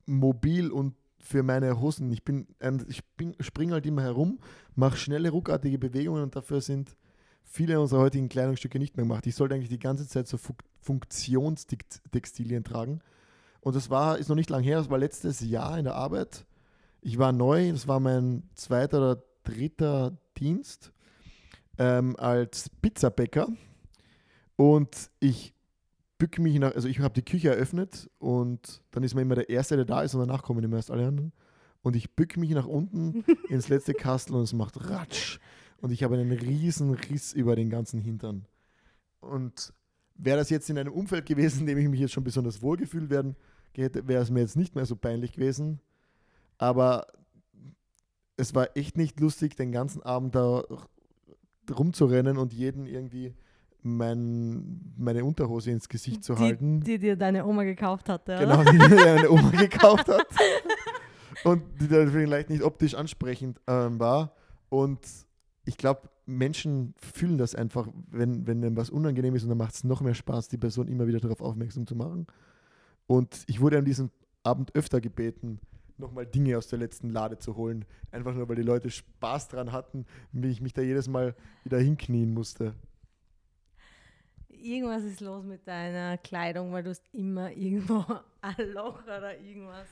mobil und für meine Hosen. Ich bin, ich bin, springe halt immer herum, mache schnelle, ruckartige Bewegungen und dafür sind viele unserer heutigen Kleidungsstücke nicht mehr gemacht. Ich sollte eigentlich die ganze Zeit so Fun Funktionstextilien tragen. Und das war, ist noch nicht lang her, das war letztes Jahr in der Arbeit. Ich war neu, das war mein zweiter oder dritter Dienst ähm, als Pizzabäcker. Und ich bücke mich nach, also ich habe die Küche eröffnet und dann ist man immer der Erste, der da ist und danach kommen immer erst alle anderen. Und ich bücke mich nach unten ins letzte Kastel und es macht Ratsch. Und ich habe einen riesen Riss über den ganzen Hintern. Und wäre das jetzt in einem Umfeld gewesen, in dem ich mich jetzt schon besonders wohlgefühlt werden hätte, wäre es mir jetzt nicht mehr so peinlich gewesen. Aber es war echt nicht lustig, den ganzen Abend da rumzurennen und jeden irgendwie mein, meine Unterhose ins Gesicht zu halten. Die, die dir deine Oma gekauft hatte, oder? Genau, die mir eine Oma gekauft hat. Und die dann vielleicht nicht optisch ansprechend ähm, war. Und ich glaube, Menschen fühlen das einfach, wenn, wenn einem was unangenehm ist und dann macht es noch mehr Spaß, die Person immer wieder darauf aufmerksam zu machen. Und ich wurde an diesem Abend öfter gebeten, nochmal Dinge aus der letzten Lade zu holen. Einfach nur, weil die Leute Spaß dran hatten, wie ich mich da jedes Mal wieder hinknien musste. Irgendwas ist los mit deiner Kleidung, weil du hast immer irgendwo ein Loch oder irgendwas.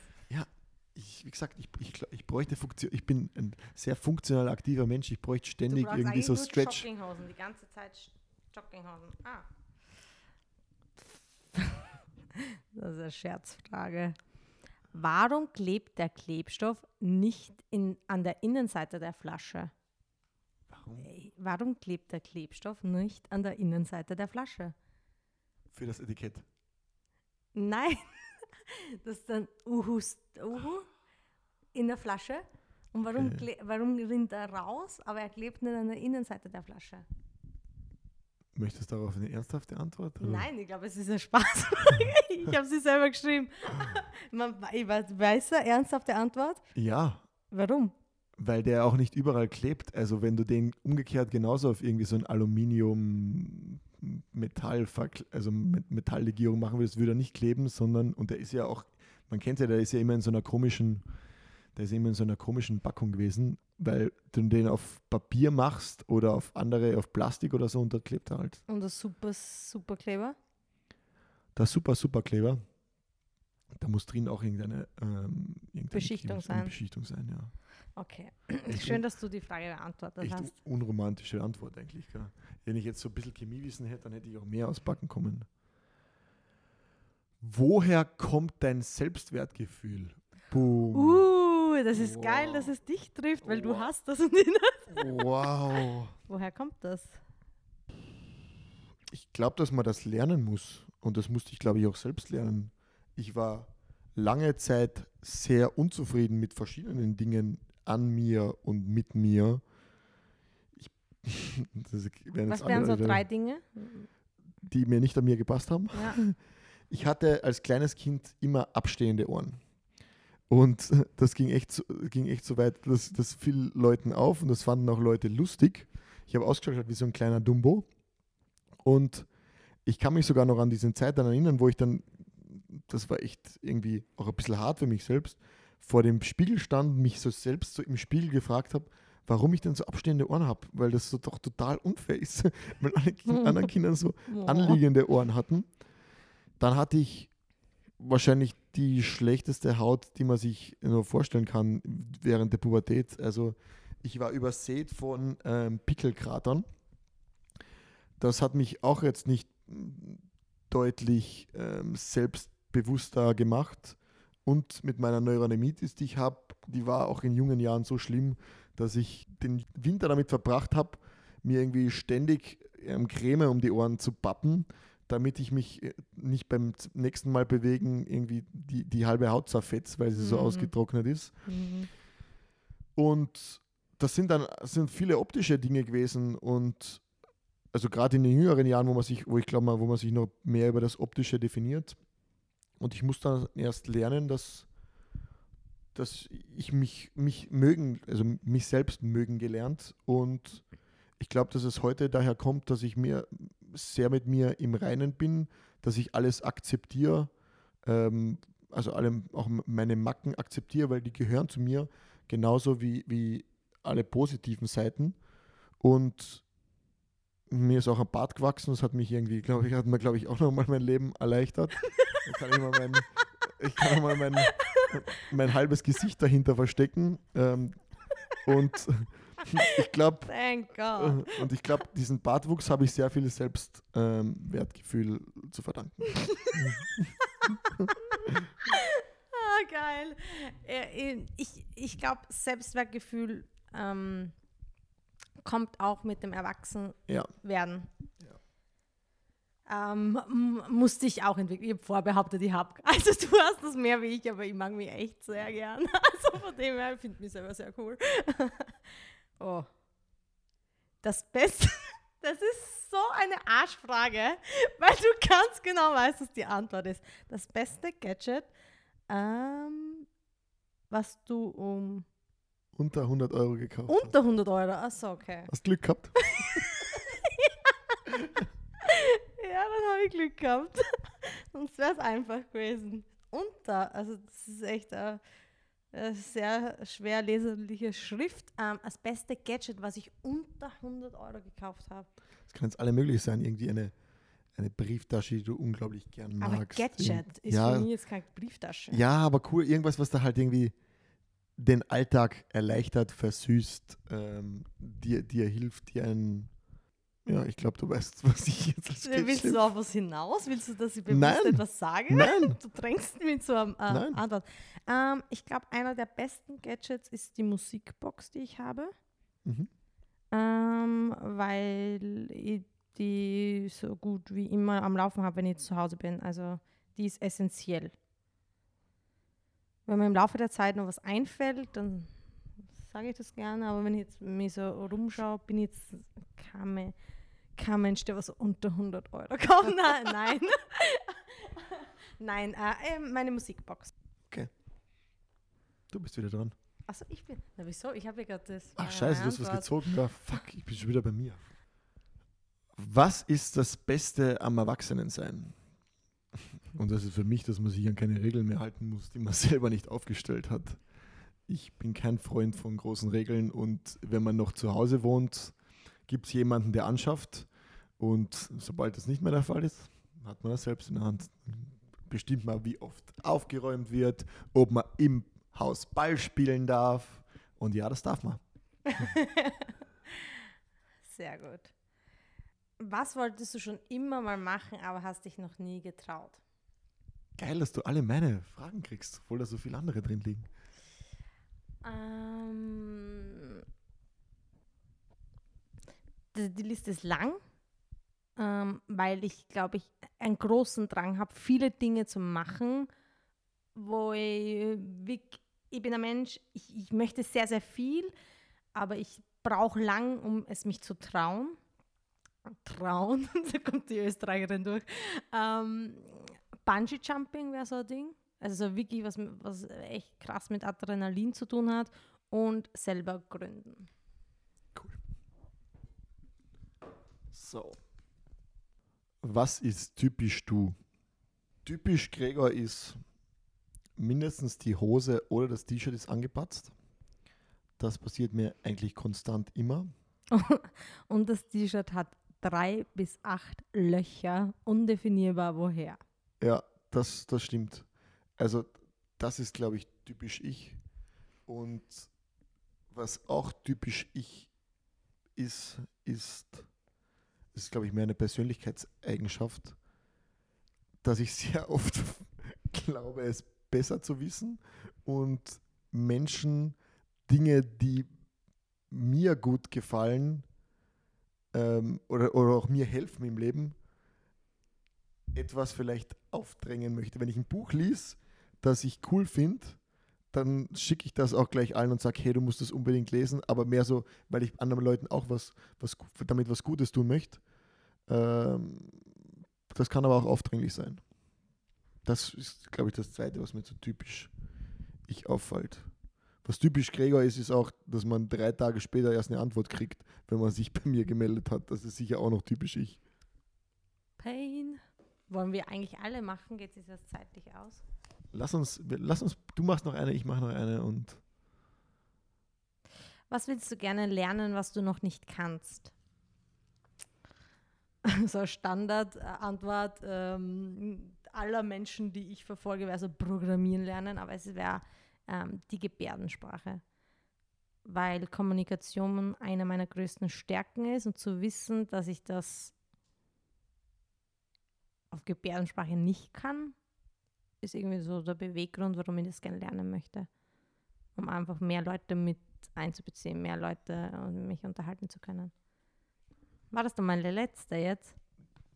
Ich, wie gesagt, ich, ich, ich bräuchte Funktion, ich bin ein sehr funktional aktiver Mensch, ich bräuchte ständig irgendwie so nur Stretch. Jogginghosen, die ganze Zeit Jogginghosen. Ah. Das ist eine Scherzfrage. Warum klebt der Klebstoff nicht in, an der Innenseite der Flasche? Warum? Warum klebt der Klebstoff nicht an der Innenseite der Flasche? Für das Etikett. Nein, das ist dann Uhu, Uhu in der Flasche. Und warum, Okay. warum rinnt er raus, aber er klebt nicht an der Innenseite der Flasche? Möchtest du darauf eine ernsthafte Antwort? oder? Nein, ich glaube, es ist ein Spaß. ich habe sie selber geschrieben. Man, ich weiß, eine ernsthafte Antwort? Ja, Warum? weil der auch nicht überall klebt. Also wenn du den umgekehrt genauso auf irgendwie so ein Aluminium Metall, also Metalllegierung machen würdest, würde er nicht kleben, sondern, und der ist ja auch, man kennt ja, der ist ja immer in so einer komischen, der ist immer in so einer komischen Packung gewesen, weil du den auf Papier machst oder auf andere, auf Plastik oder so und dort klebt er halt. Und das super, super Kleber? Der super, super Kleber. Da muss drin auch irgendeine, ähm, irgendeine Beschichtung sein. Beschichtung sein, ja. Okay. Echt Schön, dass du die Frage beantwortet Echt hast. unromantische Antwort eigentlich. Gell? Wenn ich jetzt so ein bisschen Chemiewissen hätte, dann hätte ich auch mehr auspacken kommen. Woher kommt dein Selbstwertgefühl? Boom. Uh, das ist geil, Wow. dass es dich trifft, weil du Wow. hast das und ich nicht. Wow. Woher kommt das? Ich glaube, dass man das lernen muss. Und das musste ich, glaube ich, auch selbst lernen. Ich war lange Zeit sehr unzufrieden mit verschiedenen Dingen an mir und mit mir. Ich, Was wären so drei Dinge? die mir nicht an mir gepasst haben. Ja. ich hatte als kleines Kind immer abstehende Ohren. Und das ging echt so, ging echt so weit, dass das fiel Leuten auf und das fanden auch Leute lustig. Ich habe ausgeschaut wie so ein kleiner Dumbo. Und ich kann mich sogar noch an diese Zeit dann erinnern, wo ich dann, das war echt irgendwie auch ein bisschen hart für mich selbst, vor dem Spiegel stand, mich so selbst so im Spiegel gefragt habe, warum ich denn so abstehende Ohren habe, weil das so doch total unfair ist, weil alle anderen Kinder so anliegende Ohren hatten. Dann hatte ich wahrscheinlich die schlechteste Haut, die man sich nur vorstellen kann während der Pubertät. Also ich war übersät von ähm, Pickelkratern. Das hat mich auch jetzt nicht deutlich ähm, selbstbewusster gemacht. Und mit meiner Neurodermitis, die ich habe, die war auch in jungen Jahren so schlimm, dass ich den Winter damit verbracht habe, mir irgendwie ständig ähm, Creme um die Ohren zu pappen, damit ich mich äh, nicht beim nächsten Mal bewegen irgendwie die, die halbe Haut zerfetzt, weil sie mhm. so ausgetrocknet ist. Mhm. Und das sind dann sind viele optische Dinge gewesen und also gerade in den jüngeren Jahren, wo man sich, wo ich glaube wo man sich noch mehr über das Optische definiert. Und ich muss dann erst lernen, dass dass ich mich, mich mögen, also mich selbst mögen gelernt. Und ich glaube, dass es heute daher kommt, dass ich mir sehr mit mir im Reinen bin, dass ich alles akzeptiere, ähm, also alle, auch meine Macken akzeptiere, weil die gehören zu mir, genauso wie, wie alle positiven Seiten. Und mir ist auch ein Bart gewachsen, das hat mich irgendwie, glaube ich, hat mir, glaube ich, auch nochmal mein Leben erleichtert. Da kann ich mal mein, ich kann mal mein, mein halbes Gesicht dahinter verstecken. Ähm, und ich glaube, äh, und ich glaube, diesen Bartwuchs habe ich sehr viel Selbstwertgefühl ähm, zu verdanken. ah, geil. Äh, ich, ich glaube, Selbstwertgefühl ähm, kommt auch mit dem Erwachsenwerden. Ja. Ähm, musste ich auch entwickeln. Ich habe vorbehauptet, ich habe. Also du hast das mehr wie ich, aber ich mag mich echt sehr gern. Also von dem her finde ich mich selber sehr cool. Oh. Das Beste, das ist so eine Arschfrage, weil du ganz genau weißt, was die Antwort ist. Das beste Gadget, ähm, was du um unter 100 Euro gekauft Unter 100 Euro, achso, okay. Hast Glück gehabt? Ja, dann habe ich Glück gehabt. Sonst wäre es einfach gewesen. Unter, also das ist echt eine sehr schwer leserliche Schrift. Ähm, das beste Gadget, was ich unter 100 Euro gekauft habe. Es kann jetzt alle möglich sein. Irgendwie eine, eine Brieftasche, die du unglaublich gern magst. Aber Gadget ist ja, für mich jetzt keine Brieftasche. Ja, aber cool. Irgendwas, was da halt irgendwie den Alltag erleichtert, versüßt, ähm, dir, dir hilft, dir einen ja, ich glaube, du weißt, was ich jetzt als Gadget Willst du auf was hinaus? Willst du, dass ich bewusst Nein. etwas sage? Nein. Du drängst mich zu einer äh, Antwort. Ähm, ich glaube, einer der besten Gadgets ist die Musikbox, die ich habe. Mhm. Ähm, weil ich die so gut wie immer am Laufen habe, wenn ich zu Hause bin. Also die ist essentiell. Wenn mir im Laufe der Zeit noch was einfällt, dann sage ich das gerne, aber wenn ich jetzt mich so rumschaue, bin ich jetzt keine kein Mensch, der was unter 100 Euro kauft. Nein, nein. nein, äh, ähm, meine Musikbox. Okay. Du bist wieder dran. Achso, ich bin. Na, wieso? Ich habe ja gerade das. Ach, scheiße, du hast was gezogen. Ja, fuck, ich bin schon wieder bei mir. Was ist das Beste am Erwachsenensein? Und das ist für mich, dass man sich an keine Regeln mehr halten muss, die man selber nicht aufgestellt hat. Ich bin kein Freund von großen Regeln und wenn man noch zu Hause wohnt, gibt es jemanden, der anschafft und sobald das nicht mehr der Fall ist, hat man das selbst in der Hand. Bestimmt mal, wie oft aufgeräumt wird, ob man im Haus Ball spielen darf. Und ja, das darf man. Sehr gut. Was wolltest du schon immer mal machen, aber hast dich noch nie getraut? Geil, dass du alle meine Fragen kriegst, obwohl da so viele andere drin liegen. Ähm, die, die Liste ist lang ähm, weil ich, glaube ich, einen großen Drang habe, viele Dinge zu machen, wo ich, ich bin ein Mensch, ich, ich möchte sehr, sehr viel, aber ich brauche lang, um es mich zu trauen. Trauen, da kommt die Österreicherin durch. Ähm, Bungee Jumping wäre so ein Ding. Also so wirklich was, was echt krass mit Adrenalin zu tun hat und selber gründen. So. Was ist typisch du? Typisch Gregor ist mindestens die Hose oder das T-Shirt ist angepatzt. Das passiert mir eigentlich konstant immer. Und das T-Shirt hat drei bis acht Löcher, undefinierbar woher. Ja, das, das stimmt. Also das ist, glaube ich, typisch ich. Und was auch typisch ich ist, ist, ist, glaube ich, mehr eine Persönlichkeitseigenschaft, dass ich sehr oft glaube, es besser zu wissen und Menschen Dinge, die mir gut gefallen ähm, oder, oder auch mir helfen im Leben, etwas vielleicht aufdrängen möchte. Wenn ich ein Buch lies, das ich cool finde, dann schicke ich das auch gleich allen und sage, hey, du musst das unbedingt lesen, aber mehr so, weil ich anderen Leuten auch was, was damit was Gutes tun möchte. Ähm, das kann aber auch aufdringlich sein. Das ist, glaube ich, das Zweite, was mir so typisch ich auffällt. Was typisch Gregor ist, ist auch, dass man drei Tage später erst eine Antwort kriegt, wenn man sich bei mir gemeldet hat. Das ist sicher auch noch typisch ich. Pain. Wollen wir eigentlich alle machen? Geht es jetzt zeitlich aus? Lass uns, lass uns, du machst noch eine, ich mache noch eine und. Was willst du gerne lernen, was du noch nicht kannst? So Standardantwort ähm, aller Menschen, die ich verfolge, wäre so Programmieren lernen, aber es wäre ähm, die Gebärdensprache. Weil Kommunikation eine meiner größten Stärken ist und zu wissen, dass ich das auf Gebärdensprache nicht kann, ist irgendwie so der Beweggrund, warum ich das gerne lernen möchte. Um einfach mehr Leute mit einzubeziehen, mehr Leute und mich unterhalten zu können. War das dann meine letzte jetzt?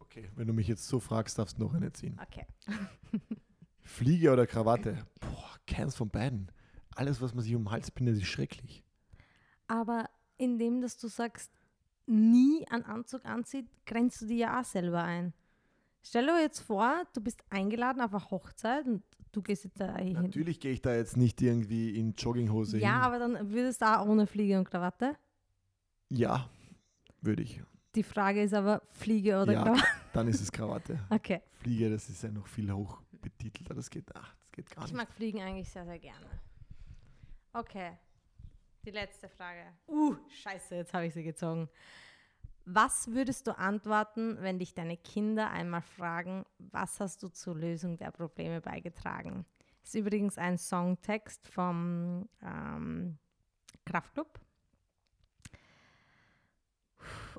Okay, wenn du mich jetzt so fragst, darfst du noch eine ziehen. Okay. Fliege oder Krawatte? Boah, keins von beiden. Alles, was man sich um den Hals bindet, ist schrecklich. Aber indem, dass du sagst, nie einen Anzug anzieht, grenzt du dir ja auch selber ein. Stell dir jetzt vor, du bist eingeladen auf eine Hochzeit und du gehst jetzt da hin. Natürlich gehe ich da jetzt nicht irgendwie in Jogginghose Ja, hin. aber dann würdest du auch ohne Fliege und Krawatte? Ja, würde ich. Die Frage ist aber, Fliege oder ja, Krawatte? dann ist es Krawatte. Okay. Fliege, das ist ja noch viel hoch betitelter. Das geht, ach, das geht gar Ich nicht. mag Fliegen eigentlich sehr, sehr gerne. Okay. Die letzte Frage. Uh, scheiße, jetzt habe ich sie gezogen. Was würdest du antworten, wenn dich deine Kinder einmal fragen, was hast du zur Lösung der Probleme beigetragen? Ist übrigens ein Songtext vom ähm, Kraftclub.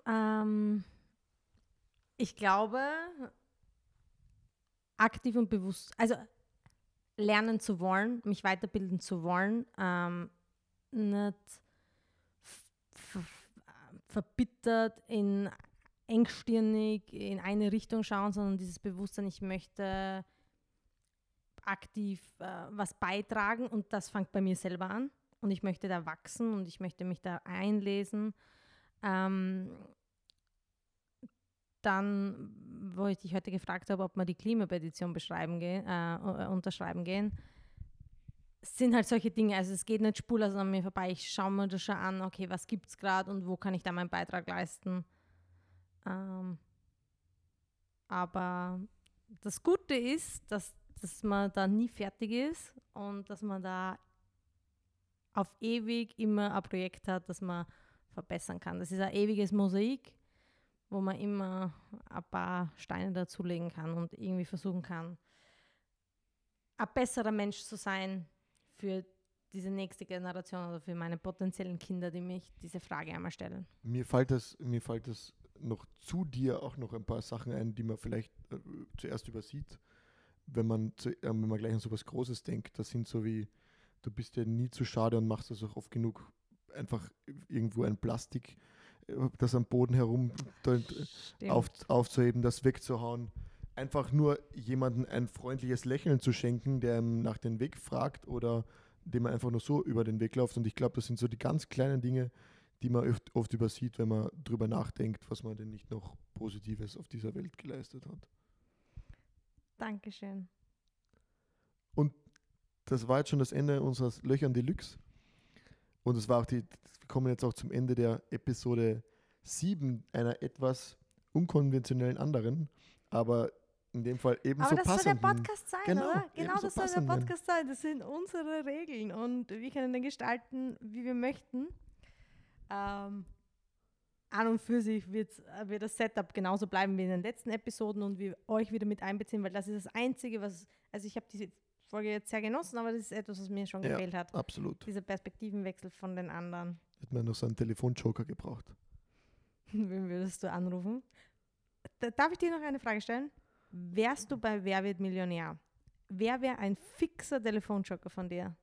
Ähm, ich glaube, aktiv und bewusst, also lernen zu wollen, mich weiterbilden zu wollen, ähm, nicht verbittert in engstirnig in eine Richtung schauen, sondern dieses Bewusstsein, ich möchte aktiv äh, was beitragen und das fängt bei mir selber an und ich möchte da wachsen und ich möchte mich da einlesen. Ähm, dann, wo ich dich heute gefragt habe, ob wir die Klimapetition beschreiben gehen, äh, unterschreiben gehen, sind halt solche Dinge. Also es geht nicht spurlos an mir vorbei. Ich schaue mir das schon an, okay, was gibt es gerade und wo kann ich da meinen Beitrag leisten. Ähm, aber das Gute ist, dass, dass man da nie fertig ist und dass man da auf ewig immer ein Projekt hat, das man verbessern kann. Das ist ein ewiges Mosaik, wo man immer ein paar Steine dazulegen kann und irgendwie versuchen kann, ein besserer Mensch zu sein für diese nächste Generation oder für meine potenziellen Kinder, die mich diese Frage einmal stellen. Mir fällt das, mir fällt das noch zu dir auch noch ein paar Sachen ein, die man vielleicht äh, zuerst übersieht, wenn man, zu, äh, wenn man gleich an so was Großes denkt. Das sind so wie, du bist ja nie zu schade und machst das auch oft genug, einfach irgendwo ein Plastik, äh, das am Boden herum auf, aufzuheben, das wegzuhauen. Einfach nur jemandem ein freundliches Lächeln zu schenken, der ihm nach dem Weg fragt oder dem man einfach nur so über den Weg läuft. Und ich glaube, das sind so die ganz kleinen Dinge, die man oft, oft übersieht, wenn man drüber nachdenkt, was man denn nicht noch Positives auf dieser Welt geleistet hat. Dankeschön. Das war jetzt schon das Ende unseres Löchern Deluxe. Und es war auch die, wir kommen jetzt auch zum Ende der Episode 7 einer etwas unkonventionellen anderen, aber in dem Fall ebenso Aber das soll der passenden. Podcast sein, Genau, oder? Genau, das soll der passenden. Podcast sein. Das sind unsere Regeln und wir können den gestalten, wie wir möchten. Ähm, an und für sich wird das Setup genauso bleiben wie in den letzten Episoden und wir euch wieder mit einbeziehen, weil das ist das Einzige, was, also ich habe diese Folge jetzt sehr genossen, aber das ist etwas, was mir schon Ja. gefehlt hat. Absolut. Dieser Perspektivenwechsel von den anderen. Hätte man noch so einen Telefonjoker gebraucht. Wen würdest du anrufen? Da, darf ich dir noch eine Frage stellen? Wärst du bei Wer wird Millionär? Wer wäre ein fixer Telefonjoker von dir?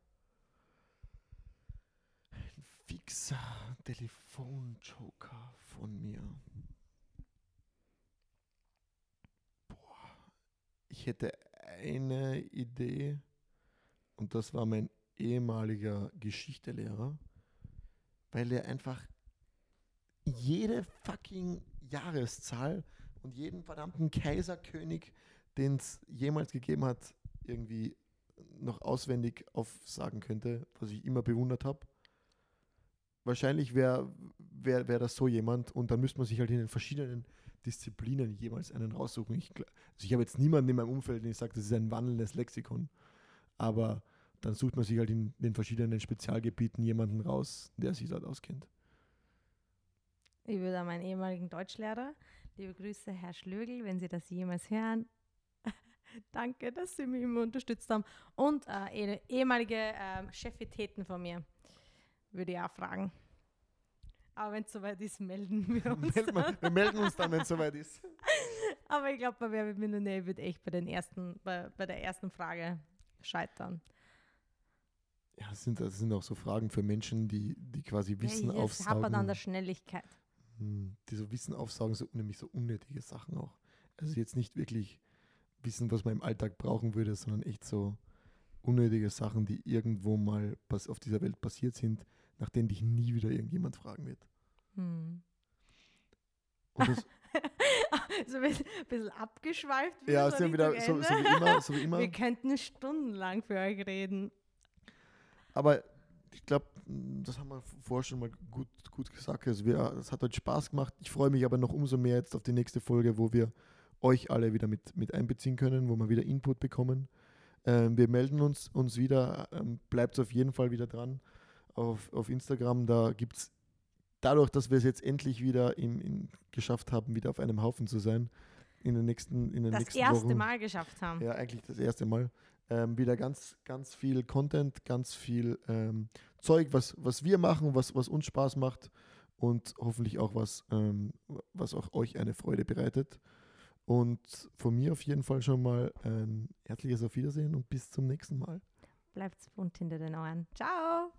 Ein fixer Telefonjoker von mir. Boah. Ich hätte eine Idee und das war mein ehemaliger Geschichtelehrer, weil er einfach jede fucking Jahreszahl und jeden verdammten Kaiserkönig, den es jemals gegeben hat, irgendwie noch auswendig aufsagen könnte, was ich immer bewundert habe. Wahrscheinlich wäre wär, wär das so jemand und dann müsste man sich halt in den verschiedenen Disziplinen jemals einen raussuchen. Ich, also ich habe jetzt niemanden in meinem Umfeld, den ich sage, das ist ein wandelndes Lexikon. Aber dann sucht man sich halt in den verschiedenen Spezialgebieten jemanden raus, der sich dort auskennt. Ich würde an meinen ehemaligen Deutschlehrer, liebe Grüße, Herr Schlögel, wenn Sie das jemals hören. Danke, dass Sie mich immer unterstützt haben. Und äh, eh- ehemalige ähm, Chefitäten von mir würde ich auch fragen. Aber wenn es soweit ist, melden wir uns. Meld mal- Wir melden uns dann, wenn es soweit ist. Aber ich glaube, bei Wer wird Millionär wird echt bei, den ersten, bei, bei der ersten Frage scheitern. Ja, das sind, das sind auch so Fragen für Menschen, die, die quasi Wissen ja, es hapert an aufsaugen. der Schnelligkeit. Die so Wissen aufsaugen, so nämlich so unnötige Sachen auch. Also jetzt nicht wirklich Wissen, was man im Alltag brauchen würde, sondern echt so unnötige Sachen, die irgendwo mal auf dieser Welt passiert sind, nach denen dich nie wieder irgendjemand fragen wird. Hm. So ein bisschen, abgeschweift. ja, so wir wieder so, so wie immer, so wie immer. Wir könnten stundenlang für euch reden. Aber ich glaube, das haben wir vorher schon mal gut, gut gesagt. Also wir, das hat heute Spaß gemacht. Ich freue mich aber noch umso mehr jetzt auf die nächste Folge, wo wir euch alle wieder mit, mit einbeziehen können, wo wir wieder Input bekommen. Ähm, wir melden uns, uns wieder. Ähm, bleibt auf jeden Fall wieder dran auf, auf Instagram. Da gibt es dadurch, dass wir es jetzt endlich wieder in, in, geschafft haben, wieder auf einem Haufen zu sein, in den nächsten, in den Das nächsten erste Wochen. Mal geschafft haben. Ja, eigentlich das erste Mal. Ähm, wieder ganz, ganz viel Content, ganz viel ähm, Zeug, was, was wir machen, was, was uns Spaß macht und hoffentlich auch was, ähm, was auch euch eine Freude bereitet. Und von mir auf jeden Fall schon mal ein herzliches Auf Wiedersehen und bis zum nächsten Mal. Bleibt bunt hinter den Ohren. Ciao!